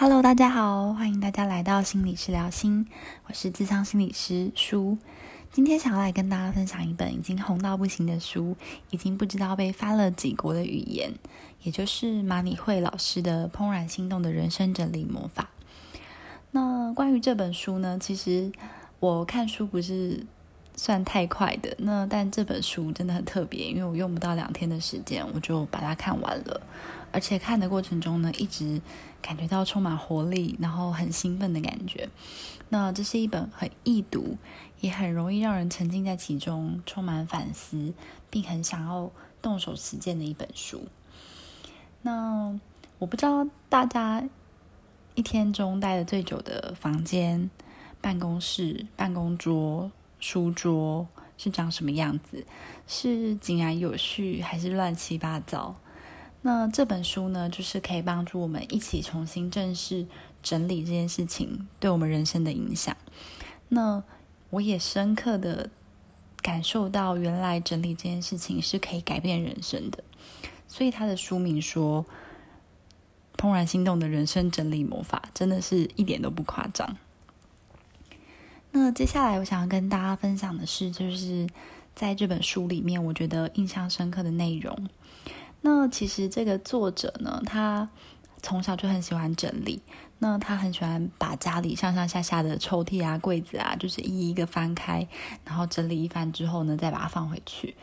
Hello，大家好，欢迎大家来到心理师聊心，我是智商心理师舒。今天想要来跟大家分享一本已经红到不行的书，已经不知道被翻了几国的语言，也就是马里会老师的《怦然心动的人生整理魔法》。那关于这本书呢，其实我看书不是算太快的，那但这本书真的很特别，因为我用不到两天的时间，我就把它看完了。而且看的过程中呢，一直感觉到充满活力，然后很兴奋的感觉。那这是一本很易读，也很容易让人沉浸在其中，充满反思，并很想要动手实践的一本书。那我不知道大家一天中待的最久的房间、办公室、办公桌、书桌是长什么样子？是井然有序，还是乱七八糟？那这本书呢，就是可以帮助我们一起重新正视整理这件事情对我们人生的影响。那我也深刻的感受到，原来整理这件事情是可以改变人生的。所以他的书名说《怦然心动的人生整理魔法》，真的是一点都不夸张。那接下来我想要跟大家分享的是，就是在这本书里面，我觉得印象深刻的内容。那其实这个作者呢，他从小就很喜欢整理。那他很喜欢把家里上上下下的抽屉啊、柜子啊，就是一一一个翻开，然后整理一番之后呢，再把它放回去。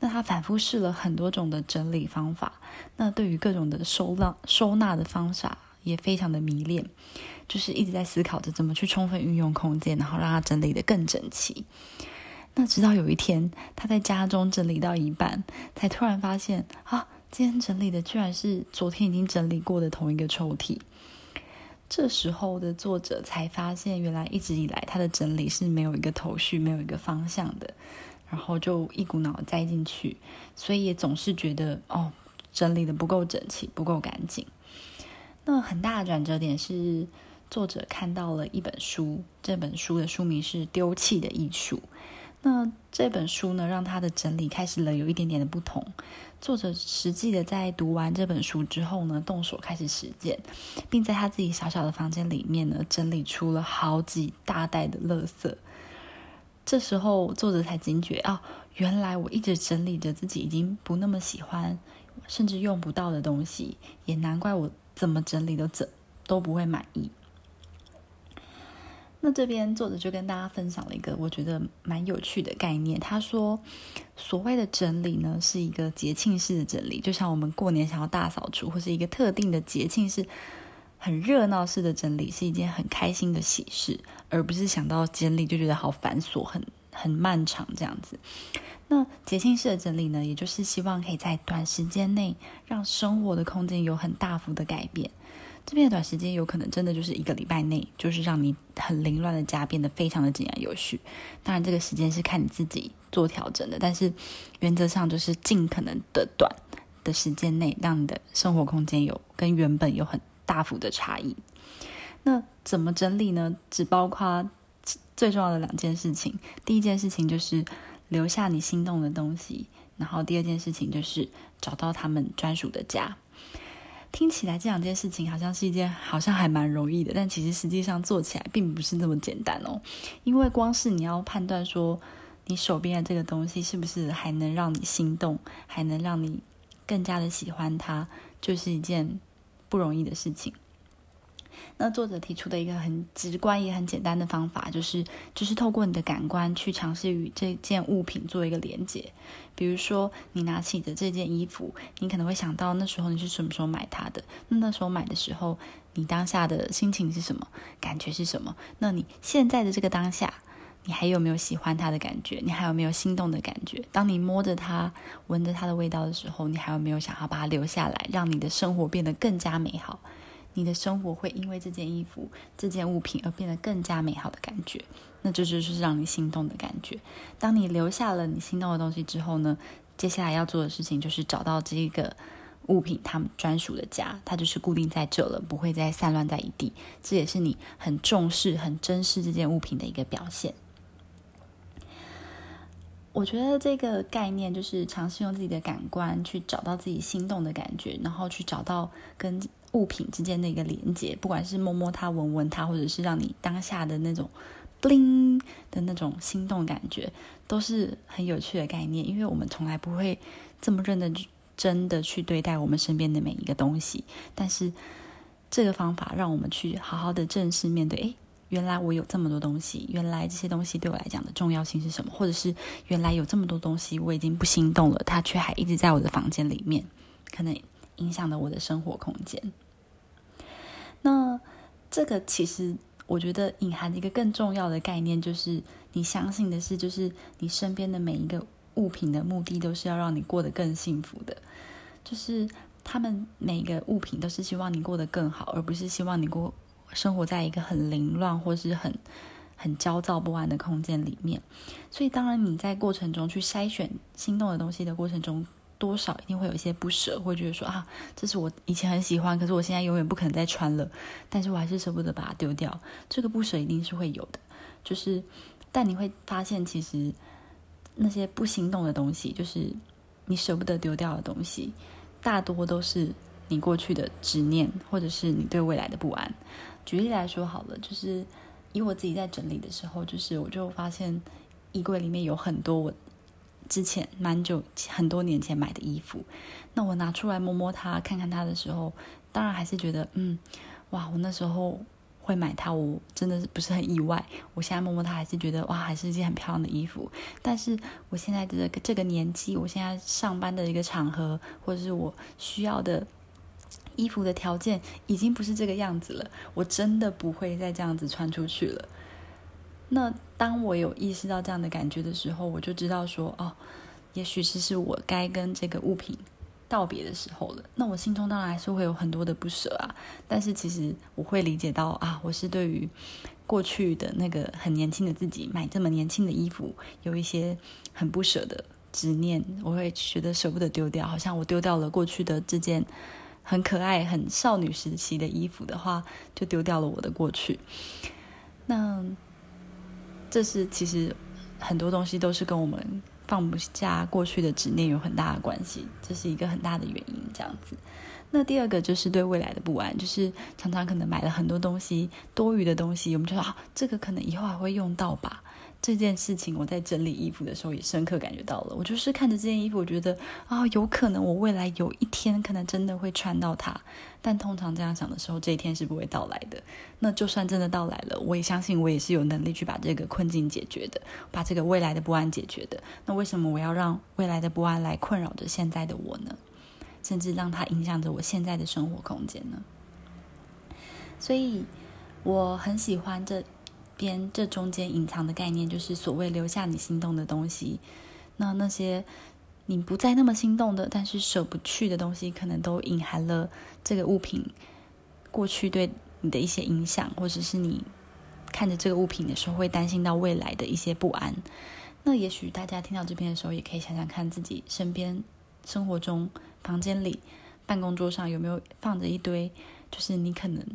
那他反复试了很多种的整理方法。那对于各种的收纳、收纳的方法也非常的迷恋，就是一直在思考着怎么去充分运用空间，然后让它整理的更整齐。那直到有一天，他在家中整理到一半，才突然发现啊。今天整理的居然是昨天已经整理过的同一个抽屉。这时候的作者才发现，原来一直以来他的整理是没有一个头绪、没有一个方向的，然后就一股脑栽进去，所以也总是觉得哦，整理的不够整齐、不够干净。那很大的转折点是，作者看到了一本书，这本书的书名是《丢弃的艺术》。那这本书呢，让他的整理开始了有一点点的不同。作者实际的在读完这本书之后呢，动手开始实践，并在他自己小小的房间里面呢，整理出了好几大袋的垃圾。这时候，作者才惊觉啊，原来我一直整理着自己已经不那么喜欢，甚至用不到的东西，也难怪我怎么整理都怎都不会满意。那这边作者就跟大家分享了一个我觉得蛮有趣的概念。他说，所谓的整理呢，是一个节庆式的整理，就像我们过年想要大扫除，或是一个特定的节庆是很热闹式的整理，是一件很开心的喜事，而不是想到整理就觉得好繁琐、很很漫长这样子。那节庆式的整理呢，也就是希望可以在短时间内让生活的空间有很大幅的改变。这边的短时间有可能真的就是一个礼拜内，就是让你很凌乱的家变得非常的井然有序。当然，这个时间是看你自己做调整的，但是原则上就是尽可能的短的时间内，让你的生活空间有跟原本有很大幅的差异。那怎么整理呢？只包括最重要的两件事情。第一件事情就是留下你心动的东西，然后第二件事情就是找到他们专属的家。听起来这两件事情好像是一件好像还蛮容易的，但其实实际上做起来并不是那么简单哦。因为光是你要判断说你手边的这个东西是不是还能让你心动，还能让你更加的喜欢它，就是一件不容易的事情。那作者提出的一个很直观也很简单的方法，就是就是透过你的感官去尝试与这件物品做一个连接。比如说，你拿起的这件衣服，你可能会想到那时候你是什么时候买它的？那那时候买的时候，你当下的心情是什么？感觉是什么？那你现在的这个当下，你还有没有喜欢它的感觉？你还有没有心动的感觉？当你摸着它、闻着它的味道的时候，你还有没有想要把它留下来，让你的生活变得更加美好？你的生活会因为这件衣服、这件物品而变得更加美好的感觉，那这就是让你心动的感觉。当你留下了你心动的东西之后呢，接下来要做的事情就是找到这个物品它专属的家，它就是固定在这了，不会再散乱在一地。这也是你很重视、很珍视这件物品的一个表现。我觉得这个概念就是尝试用自己的感官去找到自己心动的感觉，然后去找到跟物品之间的一个连接，不管是摸摸它、闻闻它，或者是让你当下的那种 bling 的那种心动感觉，都是很有趣的概念。因为我们从来不会这么认真真的去对待我们身边的每一个东西，但是这个方法让我们去好好的正视面对。诶，原来我有这么多东西，原来这些东西对我来讲的重要性是什么？或者是原来有这么多东西我已经不心动了，它却还一直在我的房间里面，可能影响了我的生活空间。那这个其实我觉得隐含一个更重要的概念，就是你相信的是，就是你身边的每一个物品的目的都是要让你过得更幸福的，就是他们每一个物品都是希望你过得更好，而不是希望你过。生活在一个很凌乱或是很很焦躁不安的空间里面，所以当然你在过程中去筛选心动的东西的过程中，多少一定会有一些不舍，会觉得说啊，这是我以前很喜欢，可是我现在永远不可能再穿了，但是我还是舍不得把它丢掉。这个不舍一定是会有的，就是但你会发现，其实那些不心动的东西，就是你舍不得丢掉的东西，大多都是你过去的执念，或者是你对未来的不安。举例来说好了，就是以我自己在整理的时候，就是我就发现衣柜里面有很多我之前蛮久很多年前买的衣服。那我拿出来摸摸它，看看它的时候，当然还是觉得，嗯，哇，我那时候会买它，我真的是不是很意外。我现在摸摸它，还是觉得，哇，还是一件很漂亮的衣服。但是我现在的这个年纪，我现在上班的一个场合，或者是我需要的。衣服的条件已经不是这个样子了，我真的不会再这样子穿出去了。那当我有意识到这样的感觉的时候，我就知道说，哦，也许是是我该跟这个物品道别的时候了。那我心中当然还是会有很多的不舍啊，但是其实我会理解到啊，我是对于过去的那个很年轻的自己买这么年轻的衣服有一些很不舍的执念，我会觉得舍不得丢掉，好像我丢掉了过去的这件。很可爱、很少女时期的衣服的话，就丢掉了我的过去。那这是其实很多东西都是跟我们放不下过去的执念有很大的关系，这是一个很大的原因。这样子，那第二个就是对未来的不安，就是常常可能买了很多东西，多余的东西，我们就说啊，这个可能以后还会用到吧。这件事情，我在整理衣服的时候也深刻感觉到了。我就是看着这件衣服，我觉得啊，有可能我未来有一天可能真的会穿到它。但通常这样想的时候，这一天是不会到来的。那就算真的到来了，我也相信我也是有能力去把这个困境解决的，把这个未来的不安解决的。那为什么我要让未来的不安来困扰着现在的我呢？甚至让它影响着我现在的生活空间呢？所以我很喜欢这。边这中间隐藏的概念，就是所谓留下你心动的东西。那那些你不再那么心动的，但是舍不去的东西，可能都隐含了这个物品过去对你的一些影响，或者是你看着这个物品的时候会担心到未来的一些不安。那也许大家听到这边的时候，也可以想想看自己身边生活中房间里、办公桌上有没有放着一堆，就是你可能。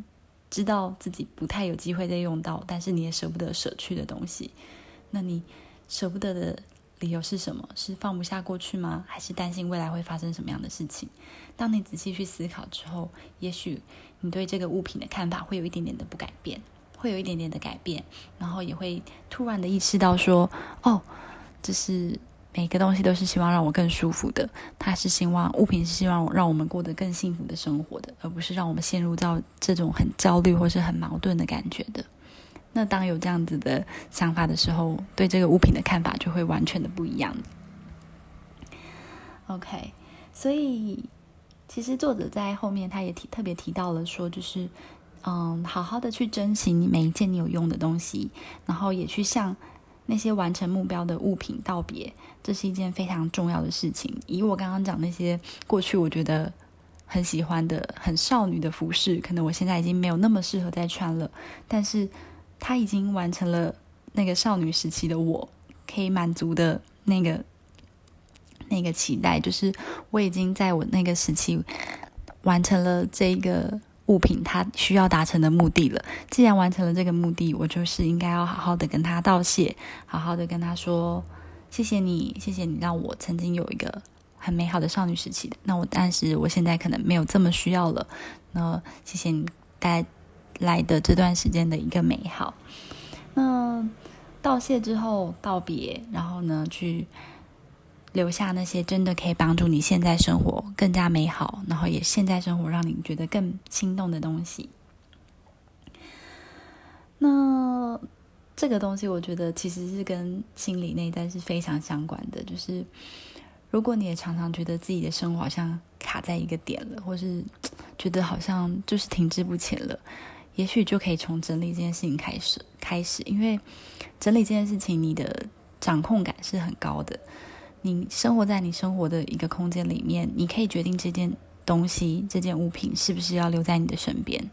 知道自己不太有机会再用到，但是你也舍不得舍去的东西，那你舍不得的理由是什么？是放不下过去吗？还是担心未来会发生什么样的事情？当你仔细去思考之后，也许你对这个物品的看法会有一点点的不改变，会有一点点的改变，然后也会突然的意识到说：“哦，这是。”每个东西都是希望让我更舒服的，它是希望物品是希望让我们过得更幸福的生活的，而不是让我们陷入到这种很焦虑或是很矛盾的感觉的。那当有这样子的想法的时候，对这个物品的看法就会完全的不一样。OK，所以其实作者在后面他也提特别提到了说，就是嗯，好好的去珍惜你每一件你有用的东西，然后也去向。那些完成目标的物品道别，这是一件非常重要的事情。以我刚刚讲那些过去我觉得很喜欢的、很少女的服饰，可能我现在已经没有那么适合再穿了。但是它已经完成了那个少女时期的我可以满足的那个那个期待，就是我已经在我那个时期完成了这个。物品它需要达成的目的了。既然完成了这个目的，我就是应该要好好的跟他道谢，好好的跟他说谢谢你，谢谢你让我曾经有一个很美好的少女时期的。那我但是我现在可能没有这么需要了。那谢谢你带来的这段时间的一个美好。那道谢之后道别，然后呢，去留下那些真的可以帮助你现在生活更加美好，然后也现在生活让你觉得更心动的东西。那这个东西，我觉得其实是跟心理内在是非常相关的。就是如果你也常常觉得自己的生活好像卡在一个点了，或是觉得好像就是停滞不前了，也许就可以从整理这件事情开始开始。因为整理这件事情，你的掌控感是很高的。你生活在你生活的一个空间里面，你可以决定这件东西、这件物品是不是要留在你的身边。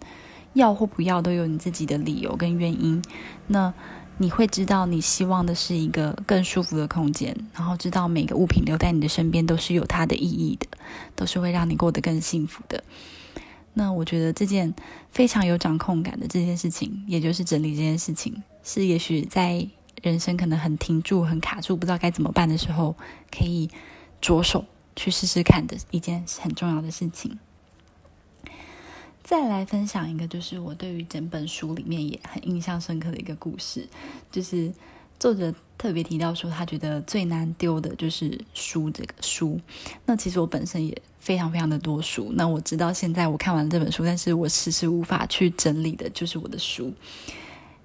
要或不要都有你自己的理由跟原因，那你会知道你希望的是一个更舒服的空间，然后知道每个物品留在你的身边都是有它的意义的，都是会让你过得更幸福的。那我觉得这件非常有掌控感的这件事情，也就是整理这件事情，是也许在人生可能很停住、很卡住、不知道该怎么办的时候，可以着手去试试看的一件很重要的事情。再来分享一个，就是我对于整本书里面也很印象深刻的一个故事，就是作者特别提到说，他觉得最难丢的就是书这个书。那其实我本身也非常非常的多书，那我直到现在我看完这本书，但是我迟迟无法去整理的就是我的书。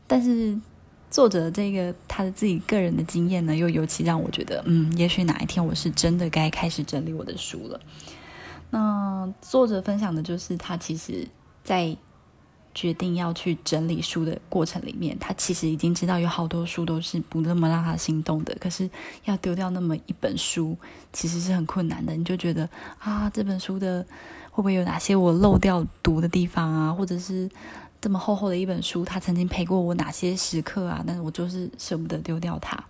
但是作者这个他的自己个人的经验呢，又尤其让我觉得，嗯，也许哪一天我是真的该开始整理我的书了。那作者分享的就是他其实，在决定要去整理书的过程里面，他其实已经知道有好多书都是不那么让他心动的。可是要丢掉那么一本书，其实是很困难的。你就觉得啊，这本书的会不会有哪些我漏掉读的地方啊？或者是这么厚厚的一本书，它曾经陪过我哪些时刻啊？但是我就是舍不得丢掉它。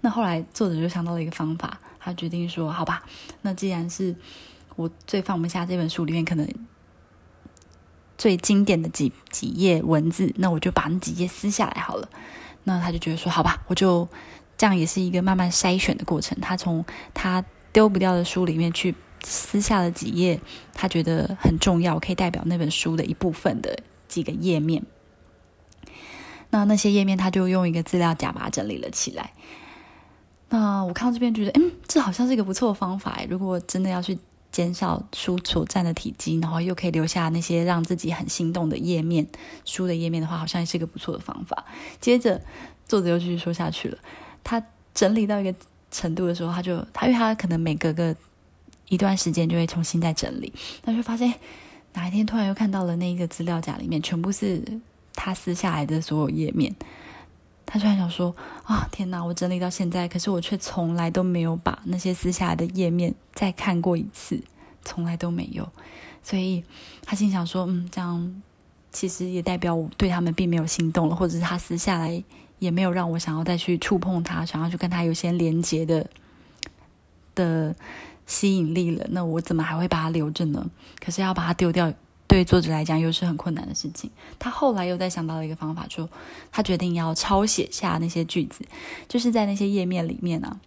那后来作者就想到了一个方法，他决定说：“好吧，那既然是……”我最放不下这本书里面可能最经典的几几页文字，那我就把那几页撕下来好了。那他就觉得说，好吧，我就这样也是一个慢慢筛选的过程。他从他丢不掉的书里面去撕下了几页，他觉得很重要，可以代表那本书的一部分的几个页面。那那些页面，他就用一个资料夹把它整理了起来。那我看到这边觉得，嗯，这好像是一个不错的方法。如果真的要去。减少书所占的体积，然后又可以留下那些让自己很心动的页面。书的页面的话，好像也是一个不错的方法。接着，作者又继续说下去了。他整理到一个程度的时候，他就他因为他可能每隔个一段时间就会重新再整理，他就发现哪一天突然又看到了那一个资料夹里面全部是他撕下来的所有页面。他突然想说：“啊，天哪！我整理到现在，可是我却从来都没有把那些撕下来的页面再看过一次，从来都没有。所以，他心想说：嗯，这样其实也代表我对他们并没有心动了，或者是他撕下来也没有让我想要再去触碰他，想要去跟他有些连接的的吸引力了。那我怎么还会把它留着呢？可是要把它丢掉。”对作者来讲，又是很困难的事情。他后来又在想到了一个方法，说他决定要抄写下那些句子，就是在那些页面里面呢，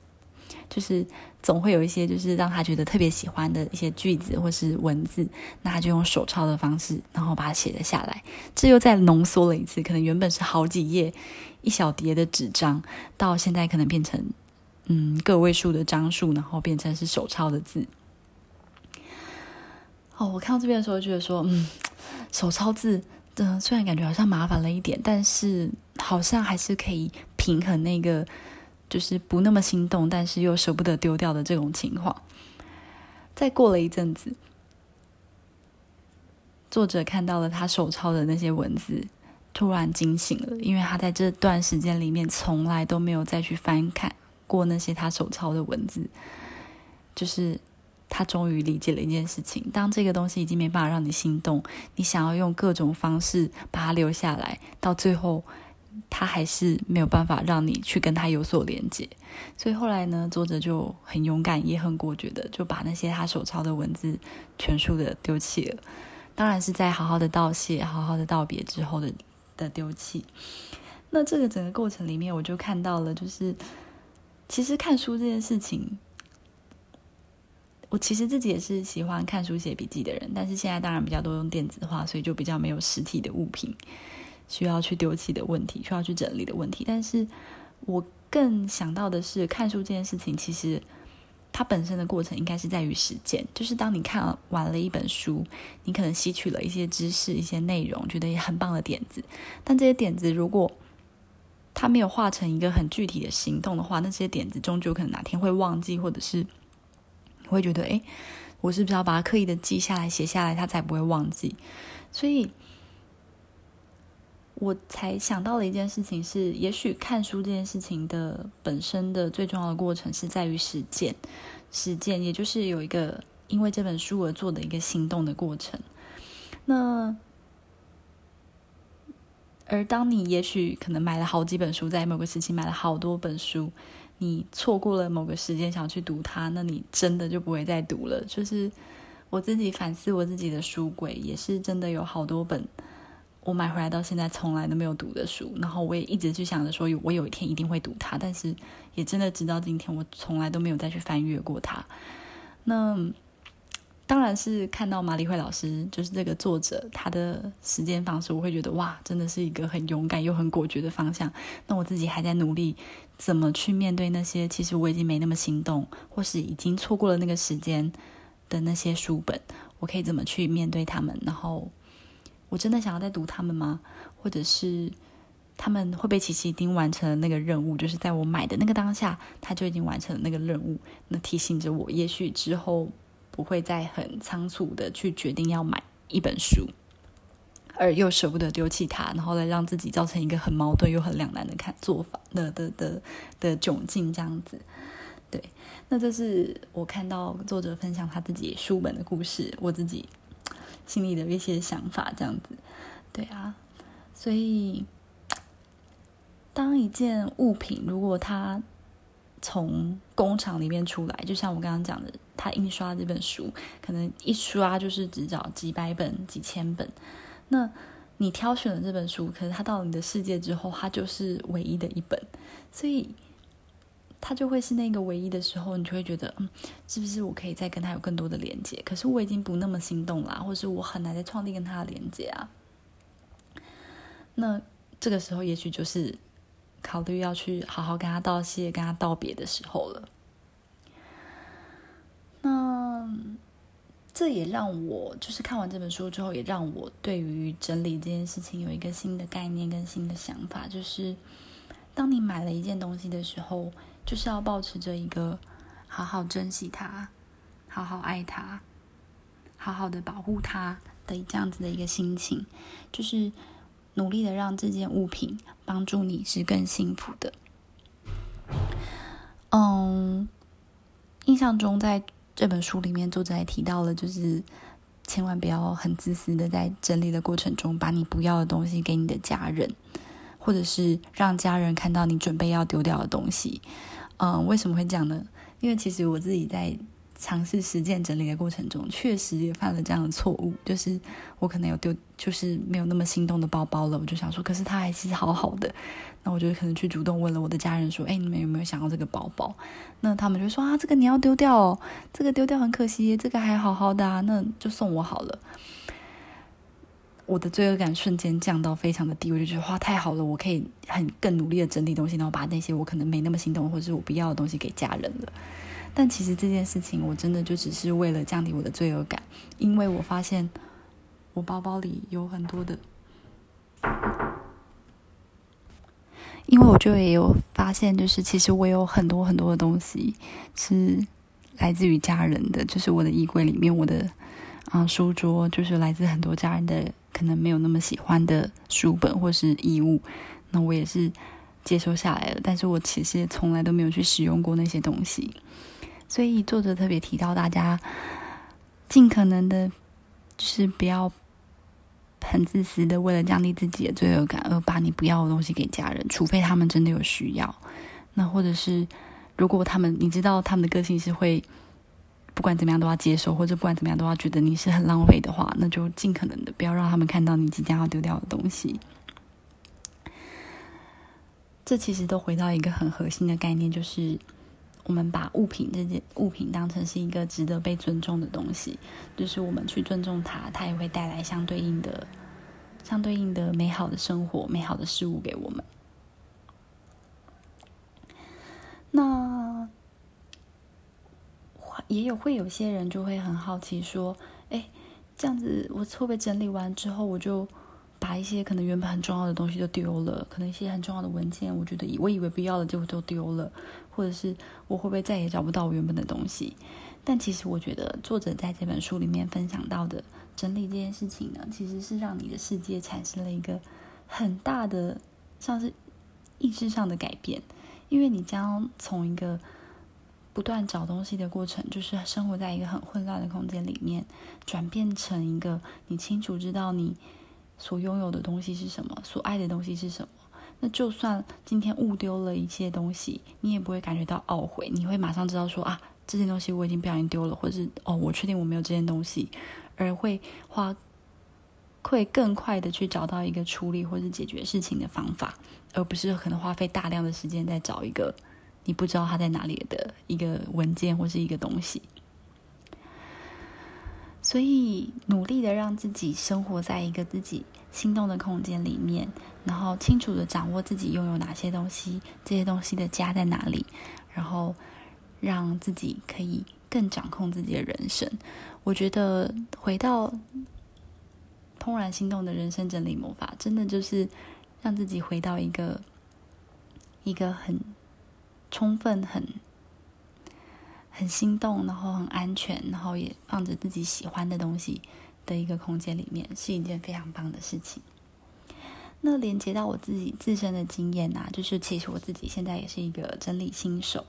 就是总会有一些就是让他觉得特别喜欢的一些句子或是文字，那他就用手抄的方式，然后把它写了下来。这又再浓缩了一次，可能原本是好几页一小叠的纸张，到现在可能变成嗯个位数的张数，然后变成是手抄的字。哦，我看到这边的时候，觉得说，嗯，手抄字，嗯，虽然感觉好像麻烦了一点，但是好像还是可以平衡那个，就是不那么心动，但是又舍不得丢掉的这种情况。再过了一阵子，作者看到了他手抄的那些文字，突然惊醒了，因为他在这段时间里面从来都没有再去翻看过那些他手抄的文字，就是。他终于理解了一件事情：当这个东西已经没办法让你心动，你想要用各种方式把它留下来，到最后，他还是没有办法让你去跟他有所连接。所以后来呢，作者就很勇敢也很果决的，就把那些他手抄的文字全数的丢弃了。当然是在好好的道谢、好好的道别之后的的丢弃。那这个整个过程里面，我就看到了，就是其实看书这件事情。我其实自己也是喜欢看书写笔记的人，但是现在当然比较多用电子化，所以就比较没有实体的物品需要去丢弃的问题，需要去整理的问题。但是我更想到的是，看书这件事情，其实它本身的过程应该是在于实践，就是当你看完了一本书，你可能吸取了一些知识、一些内容，觉得也很棒的点子，但这些点子如果它没有化成一个很具体的行动的话，那些点子终究可能哪天会忘记，或者是你会觉得，哎，我是不是要把它刻意的记下来、写下来，它才不会忘记？所以，我才想到了一件事情是，也许看书这件事情的本身的最重要的过程是在于实践，实践，也就是有一个因为这本书而做的一个行动的过程。那。而当你也许可能买了好几本书，在某个时期买了好多本书，你错过了某个时间想去读它，那你真的就不会再读了。就是我自己反思我自己的书柜，也是真的有好多本我买回来到现在从来都没有读的书，然后我也一直去想着说，我有一天一定会读它，但是也真的直到今天，我从来都没有再去翻阅过它。那。当然是看到马里慧老师，就是这个作者他的时间方式，我会觉得哇，真的是一个很勇敢又很果决的方向。那我自己还在努力，怎么去面对那些其实我已经没那么心动，或是已经错过了那个时间的那些书本，我可以怎么去面对他们？然后我真的想要再读他们吗？或者是他们会不会其实已经完成了那个任务？就是在我买的那个当下，他就已经完成了那个任务，那提醒着我，也许之后。不会再很仓促的去决定要买一本书，而又舍不得丢弃它，然后来让自己造成一个很矛盾又很两难的看做法的的的的窘境，这样子。对，那这是我看到作者分享他自己书本的故事，我自己心里的一些想法，这样子。对啊，所以当一件物品如果它从工厂里面出来，就像我刚刚讲的。他印刷这本书，可能一刷就是只找几百本、几千本。那你挑选了这本书，可是它到了你的世界之后，它就是唯一的一本，所以它就会是那个唯一的时候，你就会觉得，嗯，是不是我可以再跟他有更多的连接？可是我已经不那么心动啦，或者是我很难再创立跟他的连接啊。那这个时候，也许就是考虑要去好好跟他道谢、跟他道别的时候了。那这也让我就是看完这本书之后，也让我对于整理这件事情有一个新的概念跟新的想法。就是当你买了一件东西的时候，就是要保持着一个好好珍惜它、好好爱它、好好的保护它的这样子的一个心情，就是努力的让这件物品帮助你是更幸福的。嗯，印象中在。这本书里面，作者还提到了，就是千万不要很自私的在整理的过程中，把你不要的东西给你的家人，或者是让家人看到你准备要丢掉的东西。嗯，为什么会这样呢？因为其实我自己在。尝试实践整理的过程中，确实也犯了这样的错误，就是我可能有丢，就是没有那么心动的包包了。我就想说，可是它还是好好的，那我就可能去主动问了我的家人说：“哎，你们有没有想要这个包包？”那他们就说：“啊，这个你要丢掉哦，这个丢掉很可惜，这个还好好的啊，那就送我好了。”我的罪恶感瞬间降到非常的低，我就觉得哇，太好了，我可以很更努力的整理东西，然后把那些我可能没那么心动或者是我不要的东西给家人了。但其实这件事情，我真的就只是为了降低我的罪恶感，因为我发现我包包里有很多的，因为我就也有发现，就是其实我有很多很多的东西是来自于家人的，就是我的衣柜里面，我的啊书桌，就是来自很多家人的可能没有那么喜欢的书本或是衣物，那我也是接收下来了，但是我其实从来都没有去使用过那些东西。所以作者特别提到，大家尽可能的，就是不要很自私的，为了降低自己的罪恶感而把你不要的东西给家人，除非他们真的有需要。那或者是，如果他们你知道他们的个性是会不管怎么样都要接受，或者不管怎么样都要觉得你是很浪费的话，那就尽可能的不要让他们看到你即将要丢掉的东西。这其实都回到一个很核心的概念，就是。我们把物品这件物品当成是一个值得被尊重的东西，就是我们去尊重它，它也会带来相对应的、相对应的美好的生活、美好的事物给我们。那也有会有些人就会很好奇说：“哎，这样子我会不会整理完之后，我就把一些可能原本很重要的东西都丢了？可能一些很重要的文件，我觉得以我以为不要的就都丢了。”或者是我会不会再也找不到我原本的东西？但其实我觉得作者在这本书里面分享到的整理这件事情呢，其实是让你的世界产生了一个很大的像是意识上的改变，因为你将从一个不断找东西的过程，就是生活在一个很混乱的空间里面，转变成一个你清楚知道你所拥有的东西是什么，所爱的东西是什么。那就算今天误丢了一些东西，你也不会感觉到懊悔，你会马上知道说啊，这件东西我已经不小心丢了，或者是哦，我确定我没有这件东西，而会花会更快的去找到一个处理或者解决事情的方法，而不是可能花费大量的时间在找一个你不知道它在哪里的一个文件或是一个东西。所以，努力的让自己生活在一个自己心动的空间里面，然后清楚的掌握自己拥有哪些东西，这些东西的家在哪里，然后让自己可以更掌控自己的人生。我觉得回到怦然心动的人生整理魔法，真的就是让自己回到一个一个很充分、很。很心动，然后很安全，然后也放着自己喜欢的东西的一个空间里面，是一件非常棒的事情。那连接到我自己自身的经验呐，就是其实我自己现在也是一个整理新手。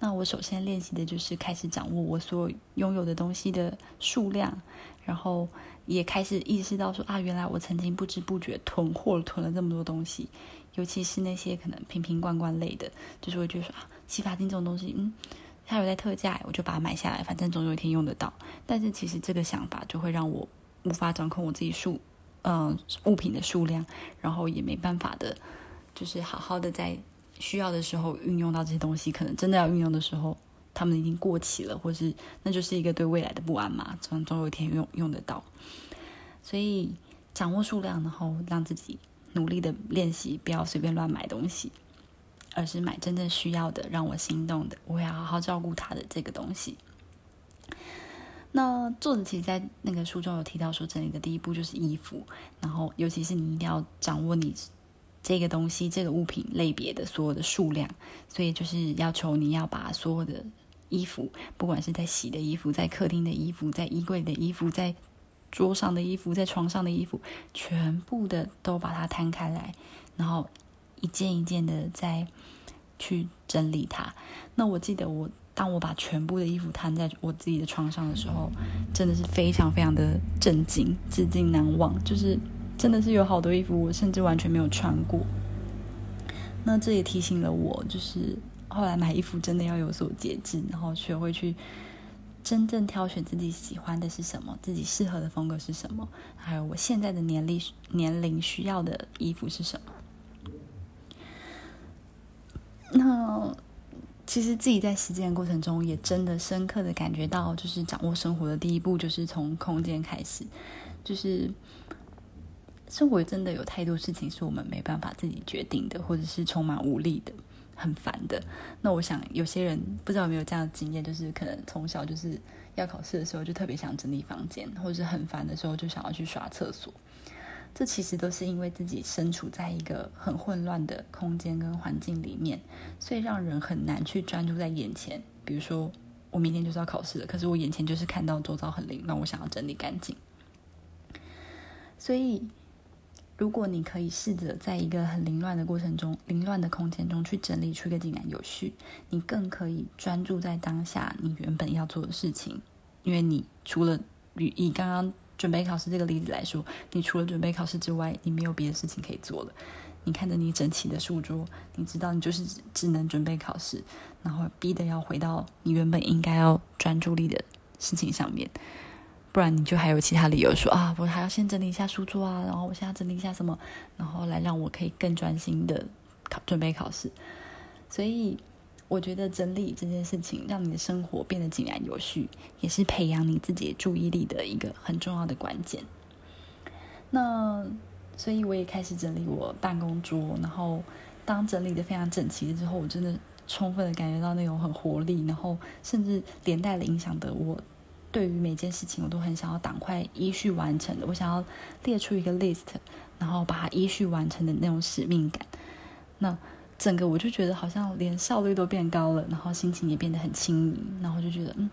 那我首先练习的就是开始掌握我所拥有的东西的数量，然后也开始意识到说啊，原来我曾经不知不觉囤货囤了这么多东西，尤其是那些可能瓶瓶罐罐类的，就是会觉得说啊，洗发精这种东西，嗯。它有在特价，我就把它买下来，反正总有一天用得到。但是其实这个想法就会让我无法掌控我自己数，嗯，物品的数量，然后也没办法的，就是好好的在需要的时候运用到这些东西。可能真的要运用的时候，他们已经过期了，或是那就是一个对未来的不安嘛。总总有一天用用得到，所以掌握数量，然后让自己努力的练习，不要随便乱买东西。而是买真正需要的，让我心动的，我要好好照顾他的这个东西。那作者其实，在那个书中有提到说，整理的第一步就是衣服，然后尤其是你一定要掌握你这个东西、这个物品类别的所有的数量，所以就是要求你要把所有的衣服，不管是在洗的衣服、在客厅的衣服、在衣柜的衣服、在桌上的衣服、在床上的衣服，全部的都把它摊开来，然后。一件一件的在去整理它。那我记得我当我把全部的衣服摊在我自己的床上的时候，真的是非常非常的震惊，至今难忘。就是真的是有好多衣服我甚至完全没有穿过。那这也提醒了我，就是后来买衣服真的要有所节制，然后学会去真正挑选自己喜欢的是什么，自己适合的风格是什么，还有我现在的年龄年龄需要的衣服是什么。那其实自己在实践过程中，也真的深刻的感觉到，就是掌握生活的第一步，就是从空间开始。就是生活真的有太多事情是我们没办法自己决定的，或者是充满无力的、很烦的。那我想有些人不知道有没有这样的经验，就是可能从小就是要考试的时候，就特别想整理房间，或者是很烦的时候，就想要去刷厕所。这其实都是因为自己身处在一个很混乱的空间跟环境里面，所以让人很难去专注在眼前。比如说，我明天就是要考试了，可是我眼前就是看到周遭很凌乱，我想要整理干净。所以，如果你可以试着在一个很凌乱的过程中、凌乱的空间中去整理出一个井然有序，你更可以专注在当下你原本要做的事情，因为你除了以刚刚。准备考试这个例子来说，你除了准备考试之外，你没有别的事情可以做了。你看着你整齐的书桌，你知道你就是只能准备考试，然后逼得要回到你原本应该要专注力的事情上面，不然你就还有其他理由说啊，我还要先整理一下书桌啊，然后我现在整理一下什么，然后来让我可以更专心的考准备考试。所以我觉得整理这件事情，让你的生活变得井然有序，也是培养你自己注意力的一个很重要的关键。那所以我也开始整理我办公桌，然后当整理的非常整齐之后，我真的充分的感觉到那种很活力，然后甚至连带的影响的我对于每件事情，我都很想要赶快依序完成的。我想要列出一个 list，然后把它依序完成的那种使命感。那整个我就觉得好像连效率都变高了，然后心情也变得很轻盈，然后就觉得嗯，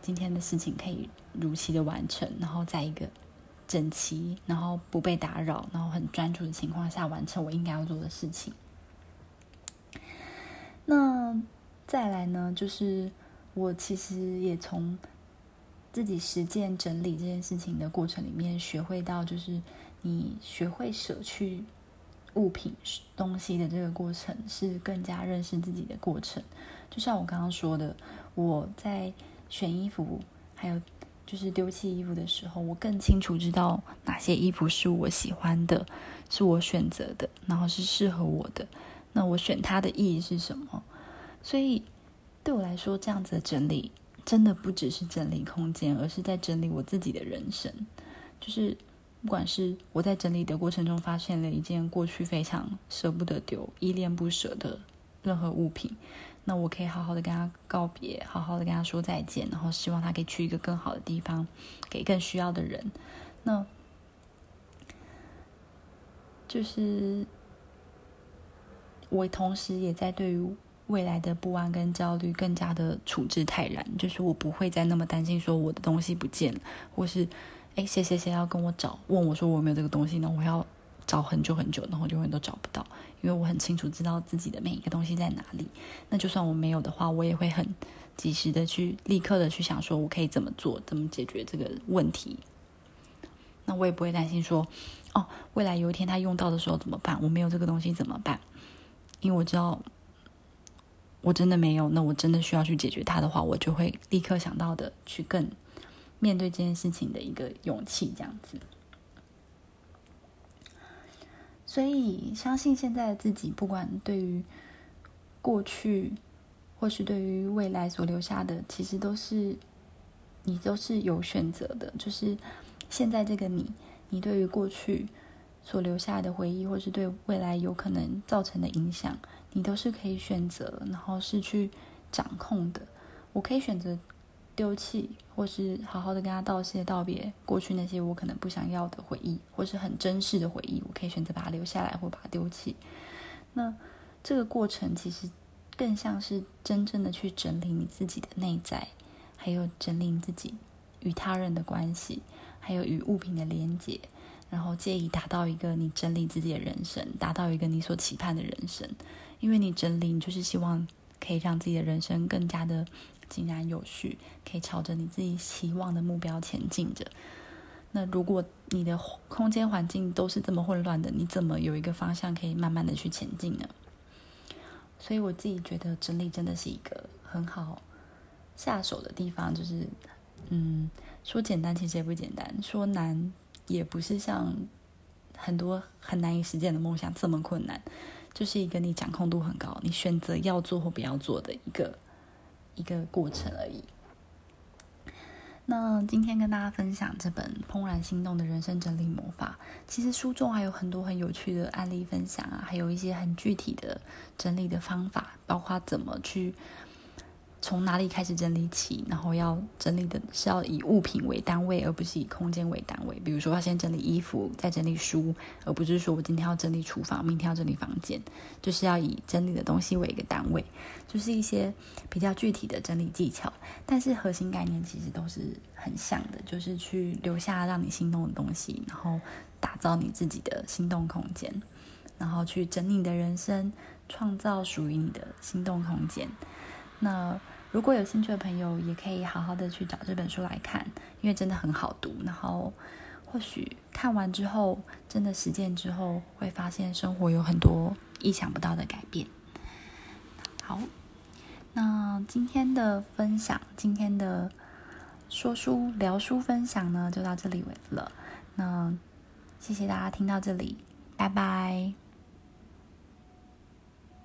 今天的事情可以如期的完成，然后在一个整齐，然后不被打扰，然后很专注的情况下完成我应该要做的事情。那再来呢，就是我其实也从自己实践整理这件事情的过程里面学会到，就是你学会舍去。物品东西的这个过程是更加认识自己的过程，就像我刚刚说的，我在选衣服，还有就是丢弃衣服的时候，我更清楚知道哪些衣服是我喜欢的，是我选择的，然后是适合我的。那我选它的意义是什么？所以对我来说，这样子的整理真的不只是整理空间，而是在整理我自己的人生，就是。不管是我在整理的过程中发现了一件过去非常舍不得丢、依恋不舍的任何物品，那我可以好好的跟他告别，好好的跟他说再见，然后希望他可以去一个更好的地方，给更需要的人。那就是我同时也在对于未来的不安跟焦虑更加的处之泰然，就是我不会再那么担心说我的东西不见了，或是。哎，谁谁谁要跟我找？问我说我有没有这个东西呢？我要找很久很久，然后就会都找不到，因为我很清楚知道自己的每一个东西在哪里。那就算我没有的话，我也会很及时的去立刻的去想说，我可以怎么做，怎么解决这个问题。那我也不会担心说，哦，未来有一天他用到的时候怎么办？我没有这个东西怎么办？因为我知道，我真的没有，那我真的需要去解决它的话，我就会立刻想到的去更。面对这件事情的一个勇气，这样子。所以，相信现在的自己，不管对于过去，或是对于未来所留下的，其实都是你都是有选择的。就是现在这个你，你对于过去所留下的回忆，或是对未来有可能造成的影响，你都是可以选择，然后是去掌控的。我可以选择。丢弃，或是好好的跟他道谢道别，过去那些我可能不想要的回忆，或是很珍视的回忆，我可以选择把它留下来，或把它丢弃。那这个过程其实更像是真正的去整理你自己的内在，还有整理自己与他人的关系，还有与物品的连接，然后借以达到一个你整理自己的人生，达到一个你所期盼的人生。因为你整理，你就是希望可以让自己的人生更加的。井然有序，可以朝着你自己期望的目标前进着。那如果你的空间环境都是这么混乱的，你怎么有一个方向可以慢慢的去前进呢？所以我自己觉得整理真的是一个很好下手的地方。就是，嗯，说简单其实也不简单，说难也不是像很多很难以实现的梦想这么困难。就是一个你掌控度很高，你选择要做或不要做的一个。一个过程而已。那今天跟大家分享这本《怦然心动的人生整理魔法》，其实书中还有很多很有趣的案例分享啊，还有一些很具体的整理的方法，包括怎么去。从哪里开始整理起？然后要整理的是要以物品为单位，而不是以空间为单位。比如说，要先整理衣服，再整理书，而不是说我今天要整理厨房，明天要整理房间，就是要以整理的东西为一个单位，就是一些比较具体的整理技巧。但是核心概念其实都是很像的，就是去留下让你心动的东西，然后打造你自己的心动空间，然后去整理你的人生，创造属于你的心动空间。那。如果有兴趣的朋友，也可以好好的去找这本书来看，因为真的很好读。然后，或许看完之后，真的实践之后，会发现生活有很多意想不到的改变。好，那今天的分享，今天的说书聊书分享呢，就到这里为止了。那谢谢大家听到这里，拜拜。